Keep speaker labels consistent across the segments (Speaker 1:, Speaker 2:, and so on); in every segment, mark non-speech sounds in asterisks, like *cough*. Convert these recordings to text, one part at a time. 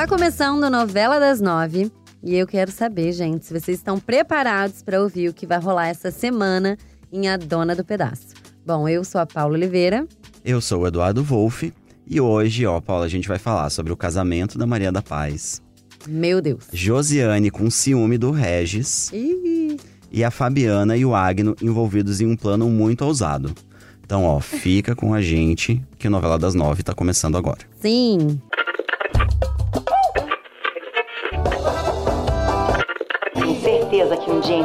Speaker 1: Tá começando a novela das nove e eu quero saber, gente, se vocês estão preparados para ouvir o que vai rolar essa semana em A Dona do Pedaço. Bom, eu sou a Paula Oliveira.
Speaker 2: Eu sou o Eduardo Wolff e hoje, ó, Paula, a gente vai falar sobre o casamento da Maria da Paz.
Speaker 1: Meu Deus.
Speaker 2: Josiane com ciúme do Regis.
Speaker 1: Ih,
Speaker 2: E a Fabiana e o Agno envolvidos em um plano muito ousado. Então, ó, fica com a gente que o Novela das Nove tá começando agora.
Speaker 1: sim.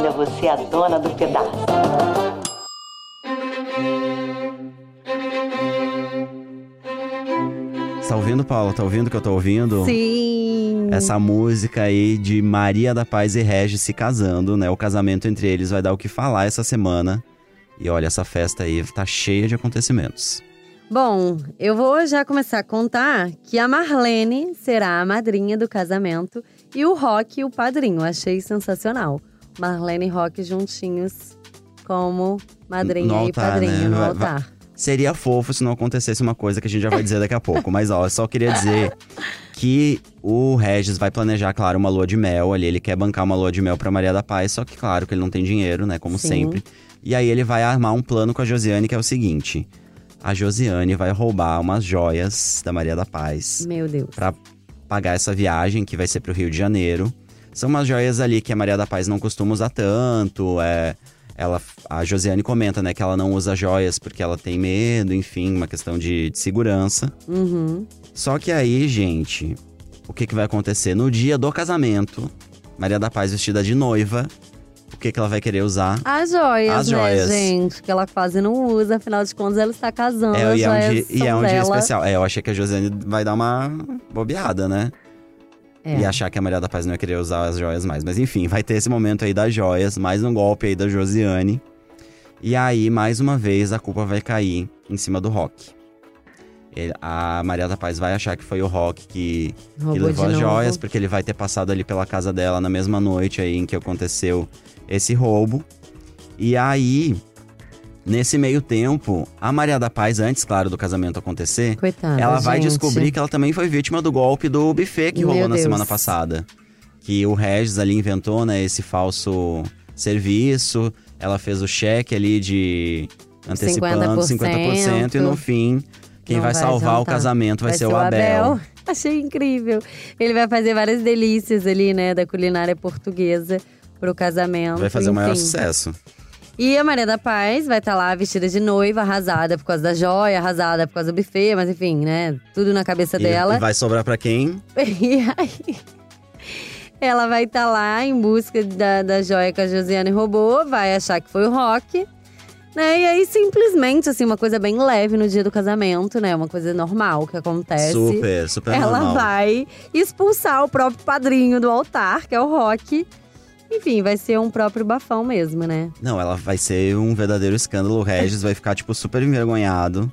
Speaker 3: Ainda você é a dona do pedaço.
Speaker 2: Tá ouvindo, Paula? Tá ouvindo o que eu tô ouvindo?
Speaker 1: Sim.
Speaker 2: Essa música aí de Maria da Paz e Regis se casando, né? O casamento entre eles vai dar o que falar essa semana. E olha, essa festa aí tá cheia de acontecimentos.
Speaker 1: Bom, eu vou já começar a contar que a Marlene será a madrinha do casamento e o Rock o padrinho. Achei sensacional. Marlene e Rock juntinhos como madrinha
Speaker 2: No
Speaker 1: e
Speaker 2: altar,
Speaker 1: padrinho
Speaker 2: né?
Speaker 1: no altar.
Speaker 2: Seria fofo se não acontecesse uma coisa que a gente já vai dizer daqui a pouco. Mas ó, eu só queria dizer que o Regis vai planejar, claro, uma lua de mel ali. Ele quer bancar uma lua de mel pra Maria da Paz, só que, claro, que ele não tem dinheiro, né? Como
Speaker 1: Sim.
Speaker 2: sempre. E aí ele vai armar um plano com a Josiane, que é o seguinte: a Josiane vai roubar umas joias da Maria da Paz
Speaker 1: Meu Deus.
Speaker 2: pra pagar essa viagem que vai ser pro Rio de Janeiro. São umas joias ali que a Maria da Paz não costuma usar tanto. É, ela, a Josiane comenta, né, que ela não usa joias porque ela tem medo, enfim, uma questão de, de segurança.
Speaker 1: Uhum.
Speaker 2: Só que aí, gente, o que, que vai acontecer? No dia do casamento, Maria da Paz vestida de noiva, o que, que ela vai querer usar?
Speaker 1: As joias,
Speaker 2: As
Speaker 1: né,
Speaker 2: joias.
Speaker 1: gente? Que ela quase não usa, afinal de contas ela está casando.
Speaker 2: É, e é um,
Speaker 1: joias
Speaker 2: dia, e é um dia especial. É, eu achei que a Josiane vai dar uma bobeada, né?
Speaker 1: É.
Speaker 2: e achar que a Maria da Paz não ia querer usar as joias mais. Mas enfim, vai ter esse momento aí das joias, mais um golpe aí da Josiane. E aí, mais uma vez, a culpa vai cair em cima do Rock. Ele- a Maria da Paz vai achar que foi o Rock que, que levou as joias, porque ele vai ter passado ali pela casa dela na mesma noite aí em que aconteceu esse roubo. E aí, nesse meio tempo, a Maria da Paz, antes, claro, do casamento acontecer,
Speaker 1: Coitada,
Speaker 2: ela vai
Speaker 1: gente.
Speaker 2: descobrir que ela também foi vítima do golpe do buffet que
Speaker 1: Meu
Speaker 2: rolou na
Speaker 1: Deus.
Speaker 2: semana passada. Que o Regis ali inventou, né, esse falso serviço. Ela fez o cheque ali de antecipando 50%, e no fim, quem vai,
Speaker 1: vai
Speaker 2: salvar o
Speaker 1: adiantar.
Speaker 2: casamento vai, ser o Abel. *laughs*
Speaker 1: Achei incrível. Ele vai fazer várias delícias ali, né, da culinária portuguesa pro casamento.
Speaker 2: Vai fazer o maior
Speaker 1: enfim.
Speaker 2: sucesso.
Speaker 1: E a Maria da Paz vai estar lá vestida de noiva, arrasada por causa da joia, arrasada por causa do buffet, mas enfim, né? Tudo na cabeça
Speaker 2: E,
Speaker 1: dela.
Speaker 2: e vai sobrar pra quem? *laughs*
Speaker 1: E aí, ela vai estar lá em busca da, da joia que a Josiane roubou, vai achar que foi o Rock. Né? E aí, simplesmente, assim, uma coisa bem leve no dia do casamento, né? Uma coisa normal que acontece.
Speaker 2: Super, super
Speaker 1: ela
Speaker 2: normal.
Speaker 1: vai expulsar o próprio padrinho do altar, que é o Rock. Enfim, vai ser um próprio bafão mesmo, né?
Speaker 2: Não, ela vai ser um verdadeiro escândalo. O Regis vai ficar, tipo, super envergonhado.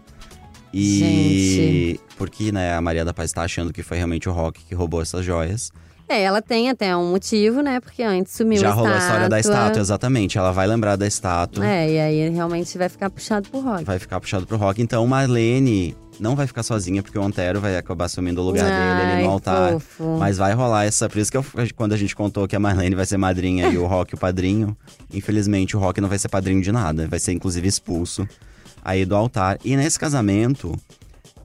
Speaker 2: E. Porque, né, a Maria da Paz tá achando que foi realmente o Rock que roubou essas joias.
Speaker 1: É, ela tem até um motivo, né? Porque antes sumiu
Speaker 2: Já
Speaker 1: a
Speaker 2: rolou a história da
Speaker 1: estátua.
Speaker 2: estátua, exatamente. Ela vai lembrar da estátua.
Speaker 1: É, e aí realmente vai ficar puxado pro Rock.
Speaker 2: Vai ficar puxado pro Rock. Então, Marlene não vai ficar sozinha, porque o Antero vai acabar assumindo o lugar dele ali
Speaker 1: Ai,
Speaker 2: no altar.
Speaker 1: fofo.
Speaker 2: Mas vai rolar essa. Por isso que eu- quando a gente contou que a Marlene vai ser madrinha e o Rock o padrinho, infelizmente o Rock não vai ser padrinho de nada. Vai ser inclusive expulso aí do altar. E nesse casamento,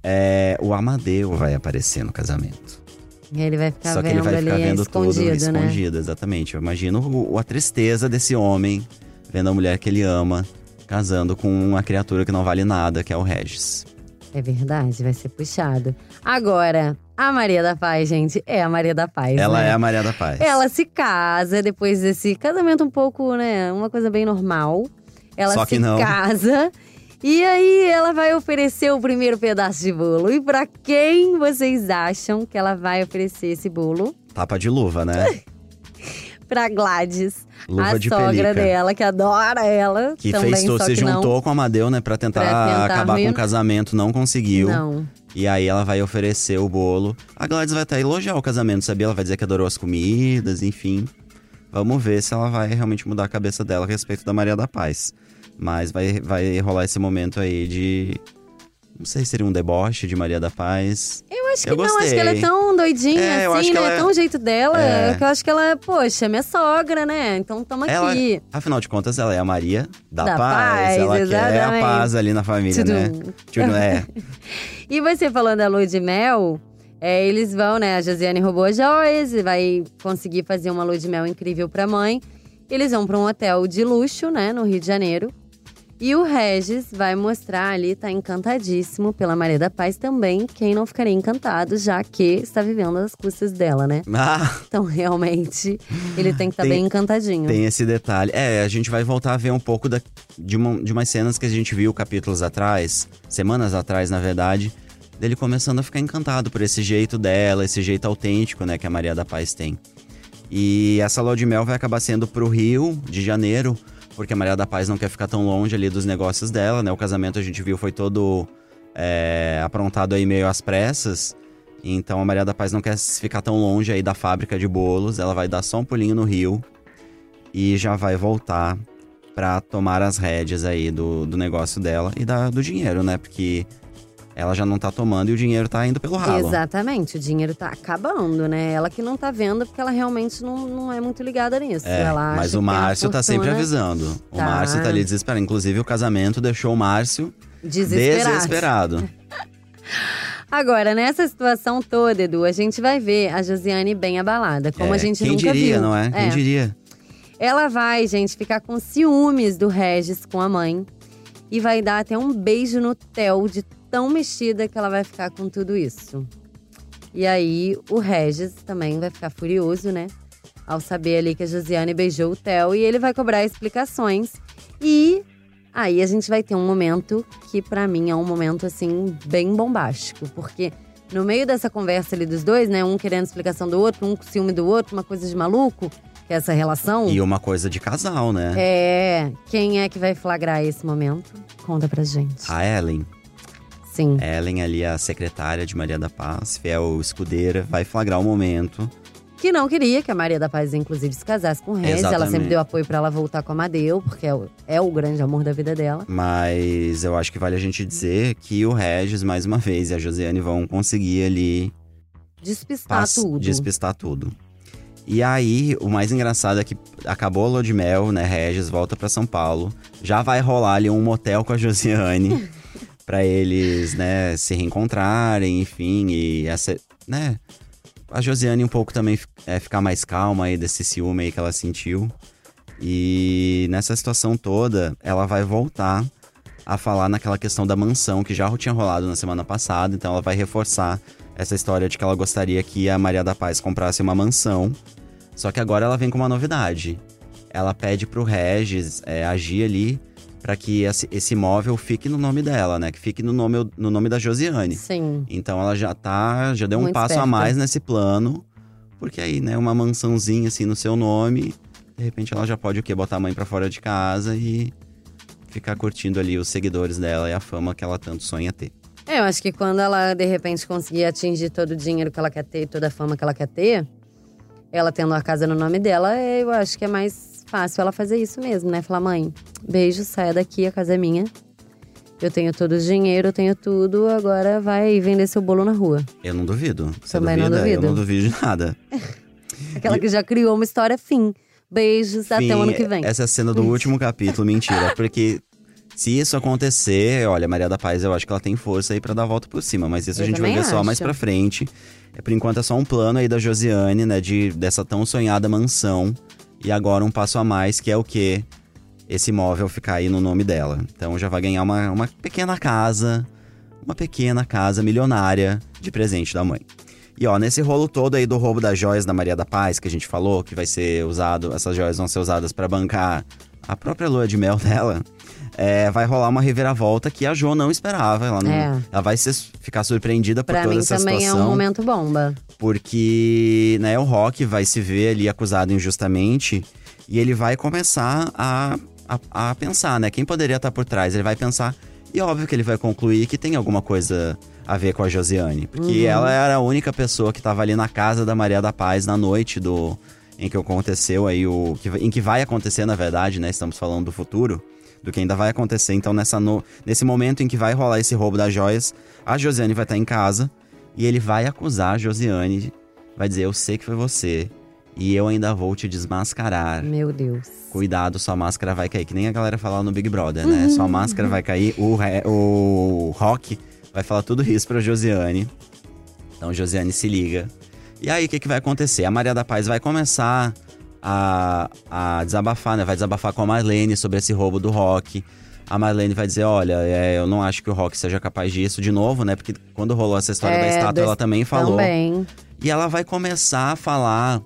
Speaker 2: é, o Amadeu vai aparecer no casamento.
Speaker 1: E ele vai ficar
Speaker 2: Só que ele vai ficar vendo
Speaker 1: escondido,
Speaker 2: tudo
Speaker 1: né?
Speaker 2: escondido, exatamente. Eu imagino a tristeza desse homem vendo a mulher que ele ama casando com uma criatura que não vale nada, que é o Regis.
Speaker 1: É verdade, vai ser puxado. Agora, a Maria da Paz, gente, é a Maria da Paz.
Speaker 2: Ela
Speaker 1: né?
Speaker 2: é a Maria da Paz.
Speaker 1: Ela se casa depois desse casamento um pouco, né? Uma coisa bem normal. Ela
Speaker 2: Só
Speaker 1: se casa. E aí ela vai oferecer o primeiro pedaço de bolo. E pra quem vocês acham que ela vai oferecer esse bolo?
Speaker 2: Tapa de luva, né? *laughs*
Speaker 1: Pra Gladys,
Speaker 2: Luva
Speaker 1: a
Speaker 2: de
Speaker 1: sogra
Speaker 2: pelica.
Speaker 1: dela, que adora ela.
Speaker 2: Que
Speaker 1: também,
Speaker 2: fez se
Speaker 1: que não.
Speaker 2: juntou com a Amadeu, né, pra tentar,
Speaker 1: Pra tentar
Speaker 2: acabar com o casamento, não conseguiu.
Speaker 1: Não.
Speaker 2: E aí ela vai oferecer o bolo. A Gladys vai até elogiar o casamento, sabia? Ela vai dizer que adorou as comidas, enfim. Vamos ver se ela vai realmente mudar a cabeça dela a respeito da Maria da Paz. Mas vai, vai rolar esse momento aí de. Não sei se seria um deboche de Maria da Paz.
Speaker 1: Eu acho que
Speaker 2: Eu
Speaker 1: não, acho que ela é tão doidinha
Speaker 2: É,
Speaker 1: assim, né?
Speaker 2: ela é-
Speaker 1: Tão o jeito dela,
Speaker 2: É.
Speaker 1: que eu acho que ela, poxa, é minha sogra, né? Então tamo
Speaker 2: Ela,
Speaker 1: aqui.
Speaker 2: afinal de contas, ela é a Maria da,
Speaker 1: Da
Speaker 2: paz.
Speaker 1: paz,
Speaker 2: Ela quer a paz ali na família, né?
Speaker 1: Tudum.
Speaker 2: Tudum, é. *laughs*
Speaker 1: E você falando da lua de mel, é, eles vão, né? A Josiane roubou as joias e vai conseguir fazer uma lua de mel incrível pra mãe. Eles vão pra um hotel de luxo, né? No Rio de Janeiro. E o Regis vai mostrar ali, tá encantadíssimo pela Maria da Paz também. Quem não ficaria encantado, já que está vivendo às custas dela, né?
Speaker 2: Ah,
Speaker 1: Então, realmente, ele tem que estar
Speaker 2: Tem-
Speaker 1: bem encantadinho.
Speaker 2: tem esse detalhe. É, a gente vai voltar a ver um pouco da- de, uma- de umas cenas que a gente viu capítulos atrás, semanas atrás, na verdade, dele começando a ficar encantado por esse jeito dela, esse jeito autêntico, né, que a Maria da Paz tem. E essa lua de mel vai acabar sendo pro Rio de Janeiro, porque a Maria da Paz não quer ficar tão longe ali dos negócios dela, né? O casamento a gente viu foi todo é, aprontado aí meio às pressas. Então a Maria da Paz não quer ficar tão longe aí da fábrica de bolos, ela vai dar só um pulinho no Rio e já vai voltar pra tomar as rédeas aí do, do negócio dela e da, do dinheiro, né? Porque ela já não tá tomando e o dinheiro tá indo pelo ralo.
Speaker 1: Exatamente, o dinheiro tá acabando, né? Ela que não tá vendo porque ela realmente não, não é muito ligada nisso.
Speaker 2: É,
Speaker 1: ela
Speaker 2: mas o Márcio tá sempre avisando. O
Speaker 1: Tá.
Speaker 2: Márcio tá ali desesperado. Inclusive, o casamento deixou o Márcio
Speaker 1: Desesperada.
Speaker 2: desesperado. *laughs*
Speaker 1: Agora, nessa situação toda, Edu, a gente vai ver a Josiane bem abalada, como
Speaker 2: É,
Speaker 1: a gente
Speaker 2: Quem
Speaker 1: nunca
Speaker 2: diria,
Speaker 1: viu.
Speaker 2: não é? Quem diria?
Speaker 1: Ela vai, gente, ficar com ciúmes do Regis com a mãe. E vai dar até um beijo no Theo de tão mexida que ela vai ficar com tudo isso. E aí, o Regis também vai ficar furioso, né? Ao saber ali que a Josiane beijou o Theo. E ele vai cobrar explicações. E aí a gente vai ter um momento que pra mim é um momento, assim, bem bombástico. Porque no meio dessa conversa ali dos dois, né? Um querendo explicação do outro, um com ciúme do outro, uma coisa de maluco. Que é essa relação.
Speaker 2: E uma coisa de casal, né?
Speaker 1: É, quem é que vai flagrar esse momento? Conta pra gente.
Speaker 2: A Ellen.
Speaker 1: Sim.
Speaker 2: Ellen ali, a secretária de Maria da Paz, fiel escudeira, vai flagrar o momento.
Speaker 1: Que não queria que a Maria da Paz, inclusive, se casasse com o Regis. Ela
Speaker 2: Exatamente.
Speaker 1: sempre deu apoio pra ela voltar com a Amadeu, porque é o, é o grande amor da vida dela.
Speaker 2: Mas eu acho que vale a gente dizer que o Regis, mais uma vez, e a Josiane vão conseguir ali
Speaker 1: Despistar
Speaker 2: pass-
Speaker 1: tudo.
Speaker 2: despistar tudo. E aí, o mais engraçado é que acabou a lua de mel, né? Regis volta pra São Paulo. Já vai rolar ali um motel com a Josiane. *laughs* pra eles, né, se reencontrarem, enfim. E essa, né? A Josiane um pouco também é, ficar mais calma aí desse ciúme aí que ela sentiu. E nessa situação toda, ela vai voltar a falar naquela questão da mansão que já tinha rolado na semana passada. Então ela vai reforçar essa história de que ela gostaria que a Maria da Paz comprasse uma mansão. Só que agora ela vem com uma novidade. Ela pede pro Regis é, agir ali para que esse, imóvel fique no nome dela, né? Que fique no nome, no nome da Josiane.
Speaker 1: Sim.
Speaker 2: Então ela já tá, já deu um
Speaker 1: Muito
Speaker 2: passo a
Speaker 1: esperta.
Speaker 2: mais nesse plano. Porque aí, né, uma mansãozinha assim no seu nome, de repente ela já pode o quê? Botar a mãe pra fora de casa e ficar curtindo ali os seguidores dela e a fama que ela tanto sonha ter.
Speaker 1: É, eu acho que quando ela, de repente, conseguir atingir todo o dinheiro que ela quer ter, toda a fama que ela quer ter, ela tendo a casa no nome dela, é, eu acho que é mais fácil ela fazer isso mesmo, né? Falar, mãe, beijo, saia daqui, a casa é minha. Eu tenho todo o dinheiro, eu tenho tudo, agora vai vender seu bolo na rua.
Speaker 2: Eu não duvido. Você
Speaker 1: Também não
Speaker 2: duvida?
Speaker 1: duvido.
Speaker 2: Eu não duvido de nada. *laughs*
Speaker 1: Aquela que já criou uma história fim. Beijos até
Speaker 2: Fim,
Speaker 1: o ano que vem.
Speaker 2: Essa é a cena do último capítulo, mentira. Porque se isso acontecer, olha, Maria da Paz, eu acho que ela tem força aí pra dar a volta por cima. Mas isso a
Speaker 1: Eu
Speaker 2: gente vai ver só mais
Speaker 1: acho.
Speaker 2: pra frente. É, por enquanto é só um plano aí da Josiane, né? De, dessa tão sonhada mansão. E agora um passo a mais, que é o quê? Esse imóvel ficar aí no nome dela. Então já vai ganhar uma, uma pequena casa. Uma pequena casa milionária de presente da mãe. E ó, nesse rolo todo aí do roubo das joias da Maria da Paz, que a gente falou, que vai ser usado, essas joias vão ser usadas pra bancar a própria lua de mel *laughs* dela, é, vai rolar uma reviravolta que a Jo não esperava. Ela, não,
Speaker 1: É.
Speaker 2: ela vai ser, ficar surpreendida por
Speaker 1: Pra
Speaker 2: toda
Speaker 1: mim
Speaker 2: essa
Speaker 1: também é
Speaker 2: situação.
Speaker 1: um momento bomba.
Speaker 2: Porque, né, o Rock vai se ver ali acusado injustamente e ele vai começar a, a, a pensar, né? Quem poderia estar por trás? Ele vai pensar. E óbvio que ele vai concluir que tem alguma coisa a ver com a Josiane. Porque
Speaker 1: Uhum.
Speaker 2: ela era a única pessoa que estava ali na casa da Maria da Paz na noite do. Em que aconteceu aí o. Que, em que vai acontecer, na verdade, né? Estamos falando do futuro. Do que ainda vai acontecer. Então, nessa no, nesse momento em que vai rolar esse roubo das joias, a Josiane vai estar em casa. E ele vai acusar a Josiane, vai dizer: Eu sei que foi você. E eu ainda vou te desmascarar.
Speaker 1: Meu Deus.
Speaker 2: Cuidado, sua máscara vai cair. Que nem a galera falava no Big Brother, né? Sua máscara vai cair. O, o Rock vai falar tudo isso pra Josiane. Então, Josiane se liga. E aí, o que, que vai acontecer? A Maria da Paz vai começar a, a desabafar, né? Vai desabafar com a Marlene sobre esse roubo do Rock. A Marlene vai dizer: Olha, é, eu não acho que o Rock seja capaz disso de novo, né? Porque quando rolou essa história da
Speaker 1: É,
Speaker 2: estátua,
Speaker 1: do-
Speaker 2: ela também falou.
Speaker 1: Também.
Speaker 2: E ela vai começar a falar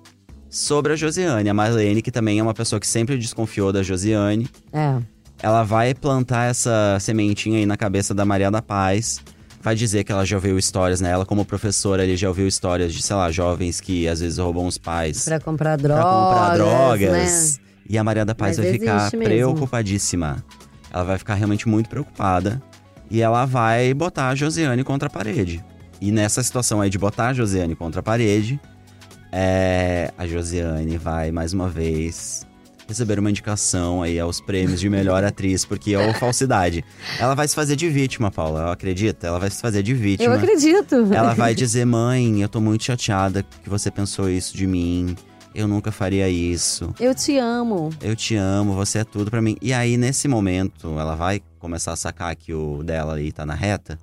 Speaker 2: sobre a Josiane. A Marlene, que também é uma pessoa que sempre desconfiou da Josiane.
Speaker 1: É.
Speaker 2: Ela vai plantar essa sementinha aí na cabeça da Maria da Paz. Vai dizer que ela já ouviu histórias, né? Ela, como professora, ele já ouviu histórias de, sei lá, jovens que às vezes roubam os pais
Speaker 1: Pra comprar
Speaker 2: pra
Speaker 1: drogas.
Speaker 2: comprar drogas.
Speaker 1: Né?
Speaker 2: E a Maria da Paz
Speaker 1: Mas
Speaker 2: vai ficar
Speaker 1: mesmo.
Speaker 2: preocupadíssima. Ela vai ficar realmente muito preocupada. E ela vai botar a Josiane contra a parede. E nessa situação aí de botar a Josiane contra a parede, é, a Josiane vai, mais uma vez, receber uma indicação aí aos prêmios de melhor atriz, porque é *laughs* falsidade. Ela vai se fazer de vítima, Paula, acredita? Ela vai se fazer de vítima.
Speaker 1: Eu acredito.
Speaker 2: Ela vai dizer: Mãe, eu tô muito chateada que você pensou isso de mim. Eu nunca faria isso.
Speaker 1: Eu te amo.
Speaker 2: Eu te amo, você é tudo pra mim. E aí, nesse momento, ela vai começar a sacar que o dela ali tá na reta.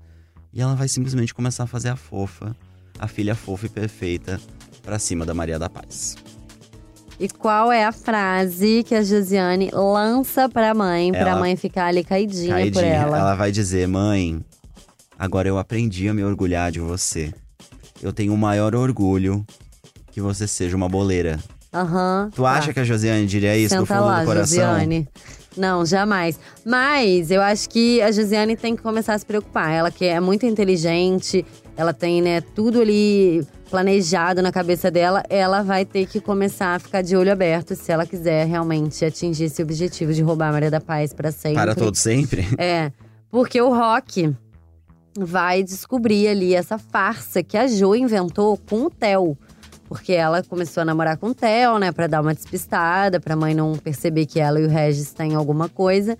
Speaker 2: E ela vai simplesmente começar a fazer a fofa, a filha fofa e perfeita, pra cima da Maria da Paz.
Speaker 1: E qual é a frase que a Josiane lança pra mãe, pra
Speaker 2: Ela-
Speaker 1: mãe ficar ali caidinha, por
Speaker 2: Caidinha,
Speaker 1: ela?
Speaker 2: vai dizer: Mãe, agora eu aprendi a me orgulhar de você. Eu tenho o maior orgulho que você seja uma boleira.
Speaker 1: Aham.
Speaker 2: Tu acha que a Josiane diria isso do
Speaker 1: Tá. Senta
Speaker 2: fundo
Speaker 1: lá,
Speaker 2: do coração?
Speaker 1: Josiane. Não, jamais. Mas eu acho que a Josiane tem que começar a se preocupar. Ela que é muito inteligente, ela tem, né, tudo ali planejado na cabeça dela. Ela vai ter que começar a ficar de olho aberto se ela quiser realmente atingir esse objetivo de roubar a Maria da Paz pra sempre.
Speaker 2: Para todo sempre? *laughs*
Speaker 1: É, porque o Rock vai descobrir ali essa farsa que a Jo inventou com o Theo. Porque ela começou a namorar com o Theo, né, pra dar uma despistada, pra mãe não perceber que ela e o Regis têm alguma coisa.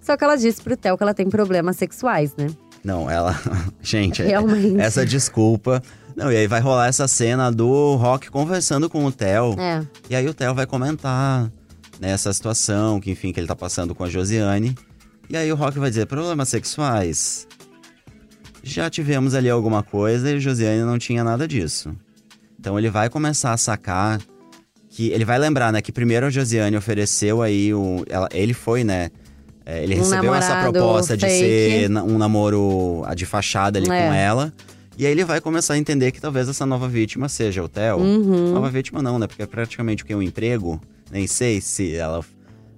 Speaker 1: Só que ela disse pro Theo que ela tem problemas sexuais, né?
Speaker 2: Não, ela. *laughs* Gente, é-
Speaker 1: Realmente.
Speaker 2: essa desculpa. Não, e aí vai rolar essa cena do Rock conversando com o Theo.
Speaker 1: É.
Speaker 2: E aí o Theo vai comentar nessa situação, que enfim, que ele tá passando com a Josiane. E aí o Rock vai dizer: problemas sexuais. Já tivemos ali alguma coisa e a Josiane não tinha nada disso. Então ele vai começar a sacar que. Ele vai lembrar, né, que primeiro a Josiane ofereceu aí o. ela- ele foi, né? é, ele
Speaker 1: Um
Speaker 2: recebeu essa proposta de
Speaker 1: fake.
Speaker 2: ser na- um namoro de fachada ali
Speaker 1: É.
Speaker 2: com ela. E aí ele vai começar a entender que talvez essa nova vítima seja o Theo.
Speaker 1: Uhum.
Speaker 2: Nova vítima não, né? Porque é praticamente o que? Um emprego. Nem sei se ela.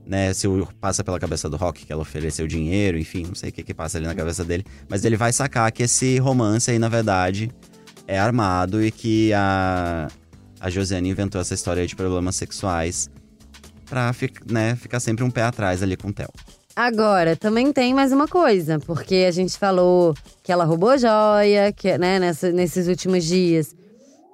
Speaker 2: Né, se o, passa pela cabeça do Rock que ela ofereceu dinheiro, enfim, não sei o que que passa ali na cabeça dele. Mas ele vai sacar que esse romance aí, na verdade, é armado e que a, a Josiane inventou essa história de problemas sexuais pra né, ficar sempre um pé atrás ali com o Theo.
Speaker 1: Agora, também tem mais uma coisa, porque a gente falou que ela roubou joia, que, né, nessa- nesses últimos dias,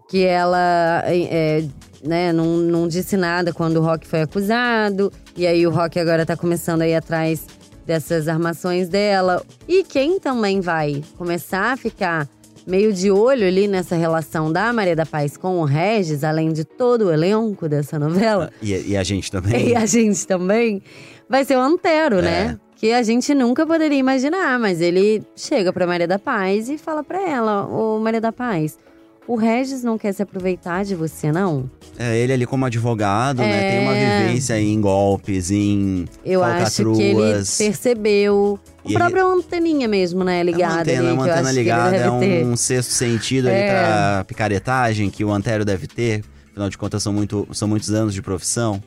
Speaker 1: que ela é, né, não, não disse nada quando o Rock foi acusado, e aí o Rock agora tá começando a ir atrás dessas armações dela. E quem também vai começar a ficar meio de olho ali nessa relação da Maria da Paz com o Regis, além de todo o elenco dessa novela,
Speaker 2: E, e a gente também. *laughs*
Speaker 1: e a gente também, vai ser o Antero,
Speaker 2: É.
Speaker 1: né? Que a gente nunca poderia imaginar, mas ele chega pra Maria da Paz e fala pra ela: Ô Maria da Paz, o Regis não quer se aproveitar de você, não?
Speaker 2: É, ele ali como advogado, né? Tem uma
Speaker 1: É.
Speaker 2: vivência em golpes, em
Speaker 1: Eu acho que ele percebeu.
Speaker 2: E
Speaker 1: O próprio anteninha mesmo, né?
Speaker 2: É uma
Speaker 1: Ligada
Speaker 2: antena,
Speaker 1: ali,
Speaker 2: uma
Speaker 1: que eu
Speaker 2: antena ligada,
Speaker 1: ele
Speaker 2: é
Speaker 1: ter.
Speaker 2: um sexto sentido ali
Speaker 1: É.
Speaker 2: pra picaretagem que o Antero deve ter. Afinal de contas, são, muito, são muitos anos de profissão.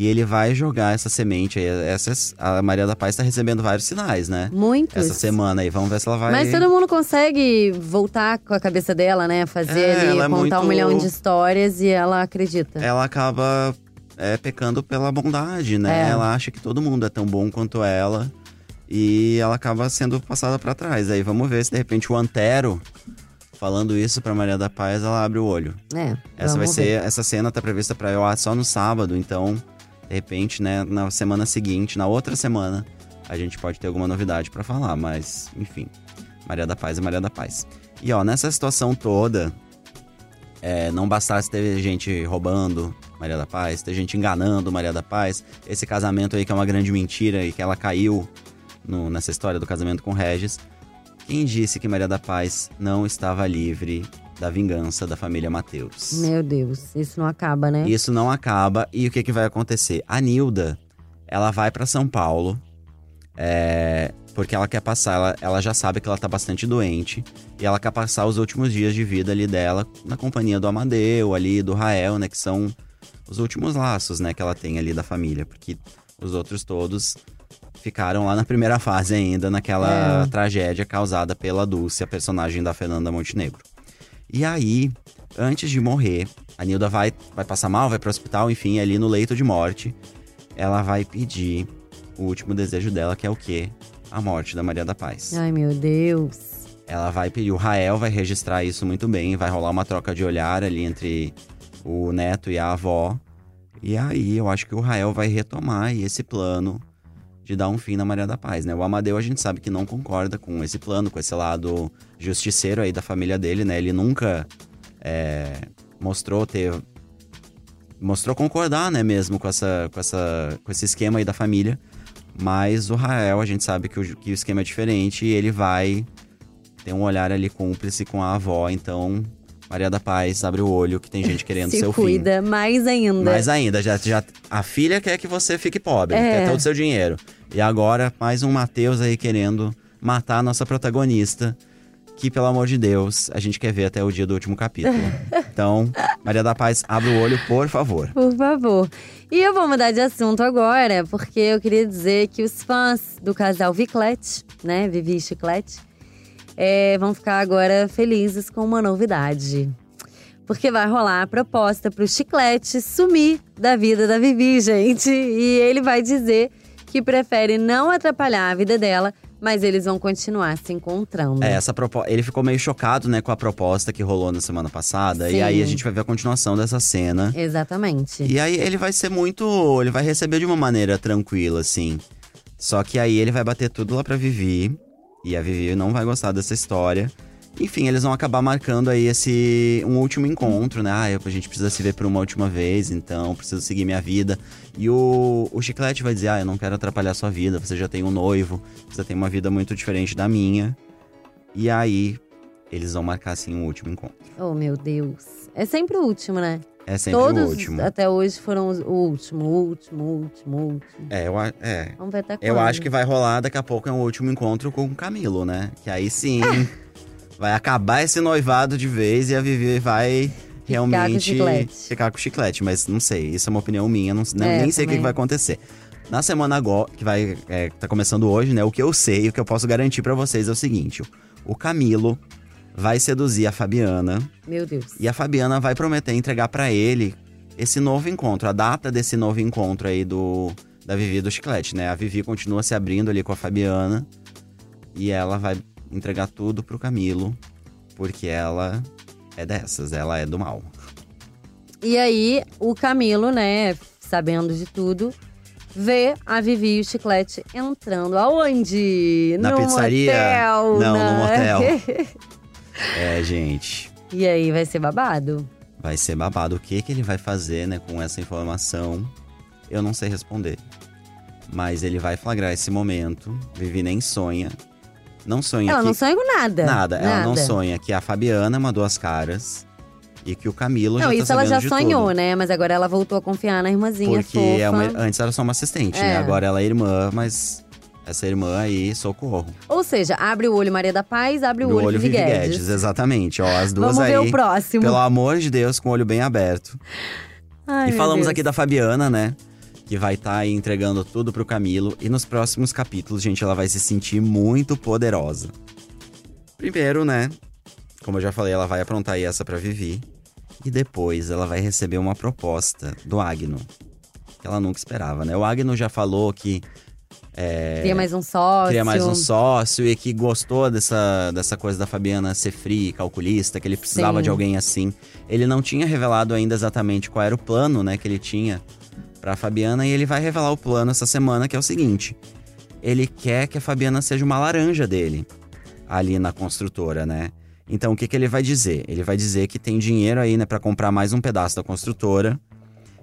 Speaker 2: E ele vai jogar essa semente aí. Essas, a Maria da Paz tá recebendo vários sinais, né?
Speaker 1: Muitos.
Speaker 2: Essa semana aí. Vamos ver se ela vai.
Speaker 1: Mas todo mundo consegue voltar com a cabeça dela, né? Fazer
Speaker 2: É,
Speaker 1: ali,
Speaker 2: é
Speaker 1: contar um
Speaker 2: muito-
Speaker 1: milhão de histórias e ela acredita.
Speaker 2: Ela acaba é, pecando pela bondade, né?
Speaker 1: É.
Speaker 2: Ela acha que todo mundo é tão bom quanto ela. E ela acaba sendo passada pra trás. Aí vamos ver se de repente o Antero, falando isso pra Maria da Paz, ela abre o olho.
Speaker 1: É.
Speaker 2: Essa vai
Speaker 1: vamos
Speaker 2: ser,
Speaker 1: ver.
Speaker 2: essa cena tá prevista pra eu só no sábado, então, de repente, né, na semana seguinte, na outra semana, a gente pode ter alguma novidade pra falar, mas, enfim. Maria da Paz é Maria da Paz. E ó, nessa situação toda, é, não bastasse ter gente roubando Maria da Paz, ter gente enganando Maria da Paz, esse casamento aí que é uma grande mentira e que ela caiu no- nessa história do casamento com Regis. Quem disse que Maria da Paz não estava livre da vingança da família Mateus?
Speaker 1: Meu Deus, isso não acaba, né?
Speaker 2: Isso não acaba. E o que, que vai acontecer? A Nilda, ela vai pra São Paulo. é, porque ela quer passar, ela, ela já sabe que ela tá bastante doente. E ela quer passar os últimos dias de vida ali dela na companhia do Amadeu, ali, do Rael, né? Que são os últimos laços, né? Que ela tem ali da família. Porque os outros todos ficaram lá na primeira fase ainda, naquela
Speaker 1: É.
Speaker 2: tragédia causada pela Dulce, a personagem da Fernanda Montenegro. E aí, antes de morrer, a Nilda vai, vai passar mal, vai pro hospital, enfim, ali no leito de morte, ela vai pedir o último desejo dela, que é o quê? A morte da Maria da Paz.
Speaker 1: Ai, meu Deus.
Speaker 2: Ela vai pedir, o Rael vai registrar isso muito bem, vai rolar uma troca de olhar ali entre o neto e a avó. E aí, eu acho que o Rael vai retomar esse plano de dar um fim na Maria da Paz, né? O Amadeu a gente sabe que não concorda com esse plano, com esse lado justiceiro aí da família dele, né? Ele nunca é, mostrou ter mostrou concordar, né, mesmo com essa com essa com esse esquema aí da família. Mas o Rael, a gente sabe que o, que o esquema é diferente e ele vai ter um olhar ali cúmplice com a avó, então Maria da Paz abre o olho que tem gente querendo *laughs*
Speaker 1: Se
Speaker 2: seu fim.
Speaker 1: cuida mais ainda.
Speaker 2: Mais ainda, já, já, a filha quer que você fique pobre,
Speaker 1: É.
Speaker 2: quer todo o seu dinheiro. E agora, mais um Matheus aí querendo matar a nossa protagonista, que, pelo amor de Deus, a gente quer ver até o dia do último capítulo. *laughs* então, Maria da Paz, abre o olho, por favor.
Speaker 1: Por favor. E eu vou mudar de assunto agora, porque eu queria dizer que os fãs do casal Viclete, né, Vivi e Chiclete, é, vão ficar agora felizes com uma novidade. Porque vai rolar a proposta pro Chiclete sumir da vida da Vivi, gente. E ele vai dizer que prefere não atrapalhar a vida dela, mas eles vão continuar se encontrando.
Speaker 2: É, essa propo... Ele ficou meio chocado, né, com a proposta que rolou na semana passada.
Speaker 1: Sim.
Speaker 2: E aí a gente vai ver a continuação dessa cena.
Speaker 1: Exatamente.
Speaker 2: E aí ele vai ser muito. Ele vai receber de uma maneira tranquila, assim. Só que aí ele vai bater tudo lá pra Vivi. E a Vivi não vai gostar dessa história. Enfim, eles vão acabar marcando aí esse um último encontro, né? Ah, a gente precisa se ver por uma última vez, então preciso seguir minha vida. E o, o Chiclete vai dizer: Ah, eu não quero atrapalhar sua vida, você já tem um noivo, você tem uma vida muito diferente da minha. E aí, eles vão marcar assim um último encontro.
Speaker 1: Oh, meu Deus. É sempre o último, né?
Speaker 2: É sempre
Speaker 1: Todos
Speaker 2: o último.
Speaker 1: até hoje foram os- o último, o último, o último, o último.
Speaker 2: É, eu, a- é,
Speaker 1: Vamos ver até quando.
Speaker 2: Eu acho que vai rolar daqui a pouco é um último encontro com o Camilo, né? Que aí sim vai acabar esse noivado de vez e a Vivi vai realmente
Speaker 1: chiclete.
Speaker 2: ficar com o chiclete. Mas não sei, isso é uma opinião minha, não, não-
Speaker 1: É,
Speaker 2: nem sei o que,
Speaker 1: também.
Speaker 2: que vai acontecer. Na semana agora, que vai é, tá começando hoje, né? O que eu sei, o que eu posso garantir pra vocês é o seguinte: o Camilo vai seduzir a Fabiana
Speaker 1: Meu Deus.
Speaker 2: e a Fabiana vai prometer entregar pra ele esse novo encontro, a data desse novo encontro aí do da Vivi e do Chiclete, né? A Vivi continua se abrindo ali com a Fabiana e ela vai entregar tudo pro Camilo, porque ela é dessas, ela é do mal.
Speaker 1: E aí, o Camilo, né, sabendo de tudo, vê a Vivi e o Chiclete entrando aonde?
Speaker 2: Na
Speaker 1: no
Speaker 2: pizzaria?
Speaker 1: Motel,
Speaker 2: Não, no motel. É, gente,
Speaker 1: e aí, vai ser babado?
Speaker 2: vai ser babado. O que que ele vai fazer, né, com essa informação? Eu não sei responder. Mas ele vai flagrar esse momento. Vivi nem sonha. Não sonha
Speaker 1: Ela
Speaker 2: que
Speaker 1: não sonha com nada.
Speaker 2: Nada, ela não
Speaker 1: Nada.
Speaker 2: sonha que a Fabiana é uma duas caras e que o Camilo
Speaker 1: Não,
Speaker 2: já
Speaker 1: isso
Speaker 2: tá
Speaker 1: ela
Speaker 2: sabendo
Speaker 1: já sonhou,
Speaker 2: tudo.
Speaker 1: né? Mas agora ela voltou a confiar na irmãzinha
Speaker 2: Porque é uma- antes era só uma assistente, né?
Speaker 1: É.
Speaker 2: Agora ela é irmã, mas essa irmã aí, socorro.
Speaker 1: Ou seja, abre o olho Maria da Paz, abre o
Speaker 2: Do
Speaker 1: olho,
Speaker 2: olho
Speaker 1: Vivi Guedes.
Speaker 2: Guedes, exatamente. Ó, as duas
Speaker 1: Vamos
Speaker 2: aí.
Speaker 1: ver o próximo.
Speaker 2: Pelo amor de Deus, com o olho bem aberto.
Speaker 1: Ai,
Speaker 2: e falamos aqui da Fabiana, né? Que vai estar aí entregando tudo pro Camilo. E nos próximos capítulos, gente, ela vai se sentir muito poderosa. Primeiro, né? Como eu já falei, ela vai aprontar aí essa pra Vivi. E depois ela vai receber uma proposta do Agno. Que ela nunca esperava, né? O Agno já falou que
Speaker 1: Queria mais um sócio.
Speaker 2: queria mais um sócio e que gostou dessa, dessa coisa da Fabiana ser fria, e calculista, que ele precisava
Speaker 1: Sim.
Speaker 2: de alguém assim. Ele não tinha revelado ainda exatamente qual era o plano, né, que ele tinha pra Fabiana e ele vai revelar o plano essa semana, que é o seguinte: ele quer que a Fabiana seja uma laranja dele ali na construtora, né? Então, o que, que ele vai dizer? Ele vai dizer que tem dinheiro aí, né, para comprar mais um pedaço da construtora.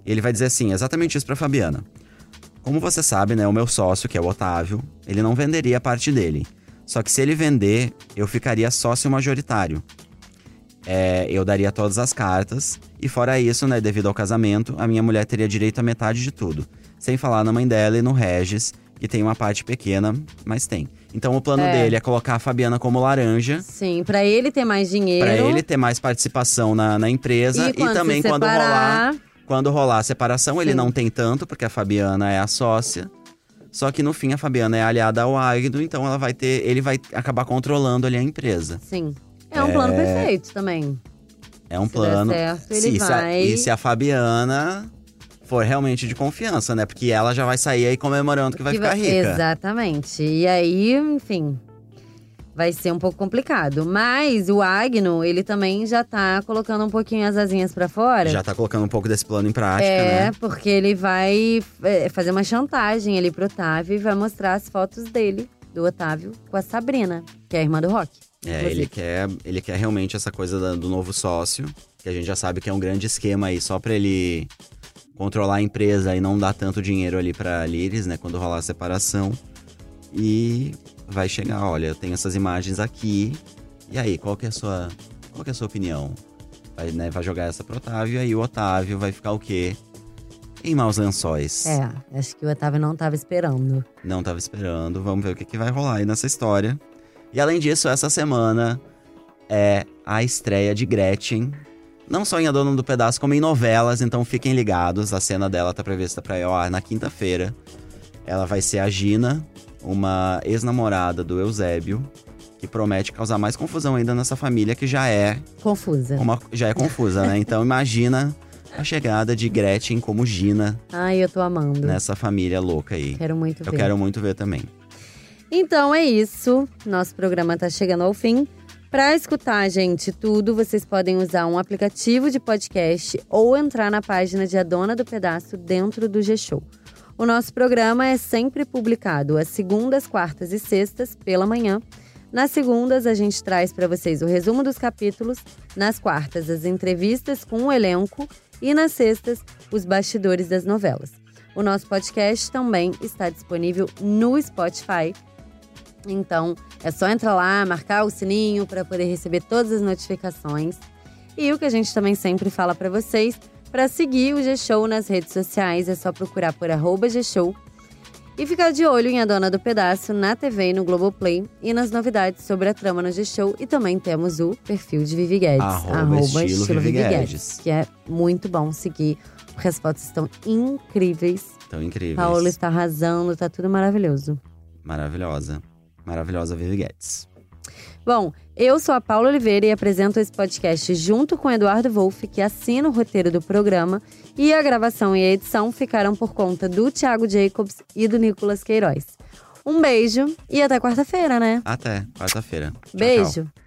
Speaker 2: E ele vai dizer assim, exatamente isso para Fabiana. Como você sabe, né, o meu sócio, que é o Otávio, ele não venderia a parte dele. Só que se ele vender, eu ficaria sócio majoritário. É, eu daria todas as cartas. E fora isso, né, devido ao casamento, a minha mulher teria direito a metade de tudo. Sem falar na mãe dela e no Regis, que tem uma parte pequena, mas tem. Então o plano
Speaker 1: É.
Speaker 2: dele é colocar a Fabiana como laranja.
Speaker 1: Sim, pra ele ter mais dinheiro.
Speaker 2: Pra ele ter mais participação na, na empresa
Speaker 1: E
Speaker 2: e, também quando rolar quando rolar a separação, ele
Speaker 1: Sim.
Speaker 2: não tem tanto, porque a Fabiana é a sócia. Só que no fim a Fabiana é aliada ao Agno, então ela vai ter, ele vai acabar controlando ali a empresa.
Speaker 1: Sim. É um plano perfeito também.
Speaker 2: É um
Speaker 1: Se der
Speaker 2: plano.
Speaker 1: certo, ele
Speaker 2: Sim, se a-
Speaker 1: vai-
Speaker 2: e se a Fabiana for realmente de confiança, né? Porque ela já vai sair aí comemorando que vai
Speaker 1: Que
Speaker 2: ficar rica.
Speaker 1: Exatamente. E aí, enfim, vai ser um pouco complicado. Mas o Agno, ele também já tá colocando um pouquinho as asinhas pra fora.
Speaker 2: Já tá colocando um pouco desse plano em prática,
Speaker 1: É,
Speaker 2: né?
Speaker 1: porque ele vai é, fazer uma chantagem ali pro Otávio e vai mostrar as fotos dele, do Otávio, com a Sabrina, que é a irmã do Rock.
Speaker 2: É,
Speaker 1: inclusive.
Speaker 2: ele quer, ele quer realmente essa coisa do novo sócio, que a gente já sabe que é um grande esquema aí, só pra ele controlar a empresa e não dar tanto dinheiro ali pra Liris, né, quando rolar a separação. E vai chegar, olha, eu tenho essas imagens aqui. E aí, qual que é a sua, qual que é a sua opinião? Vai, né, vai jogar essa pro Otávio, e aí o Otávio vai ficar o quê? Em maus lençóis.
Speaker 1: É, acho que o Otávio não tava esperando.
Speaker 2: Não tava esperando. Vamos ver o que, que vai rolar aí nessa história. E além disso, essa semana é a estreia de Gretchen. Não só em A Dona do Pedaço, como em novelas, então fiquem ligados. A cena dela tá prevista pra ir ao ar na quinta-feira. Ela vai ser a Gina, uma ex-namorada do Eusébio, que promete causar mais confusão ainda nessa família que já é
Speaker 1: Confusa.
Speaker 2: uma, já é confusa, né? Então imagina a chegada de Gretchen como Gina
Speaker 1: Ai, eu tô amando.
Speaker 2: nessa família louca aí.
Speaker 1: Quero muito
Speaker 2: Eu
Speaker 1: ver.
Speaker 2: quero muito ver também.
Speaker 1: Então é isso. Nosso programa tá chegando ao fim. Para escutar, gente, tudo, vocês podem usar um aplicativo de podcast ou entrar na página de A Dona do Pedaço dentro do G-Show. O nosso programa é sempre publicado às segundas, quartas e sextas, pela manhã. Nas segundas, a gente traz para vocês o resumo dos capítulos. Nas quartas, as entrevistas com o elenco. E nas sextas, os bastidores das novelas. O nosso podcast também está disponível no Spotify. Então, é só entrar lá, marcar o sininho para poder receber todas as notificações. E o que a gente também sempre fala para vocês, para seguir o G-Show nas redes sociais, é só procurar por arroba G-Show. E ficar de olho em A Dona do Pedaço na TV e no Globoplay e nas novidades sobre a trama no G-Show. E também temos o perfil de Vivi Guedes.
Speaker 2: Arroba estilo Vivi Guedes.
Speaker 1: Que é muito bom seguir, porque as fotos estão incríveis.
Speaker 2: Tão incríveis.
Speaker 1: Paola está arrasando, tá tudo maravilhoso.
Speaker 2: Maravilhosa. Maravilhosa Vivi Guedes.
Speaker 1: Bom, eu sou a Paula Oliveira e apresento esse podcast junto com Eduardo Wolff, que assina o roteiro do programa, e a gravação e a edição ficaram por conta do Thiago Jacobs e do Nicolas Queiroz. Um beijo e até quarta-feira, né?
Speaker 2: Até quarta-feira.
Speaker 1: Beijo.
Speaker 2: tchau.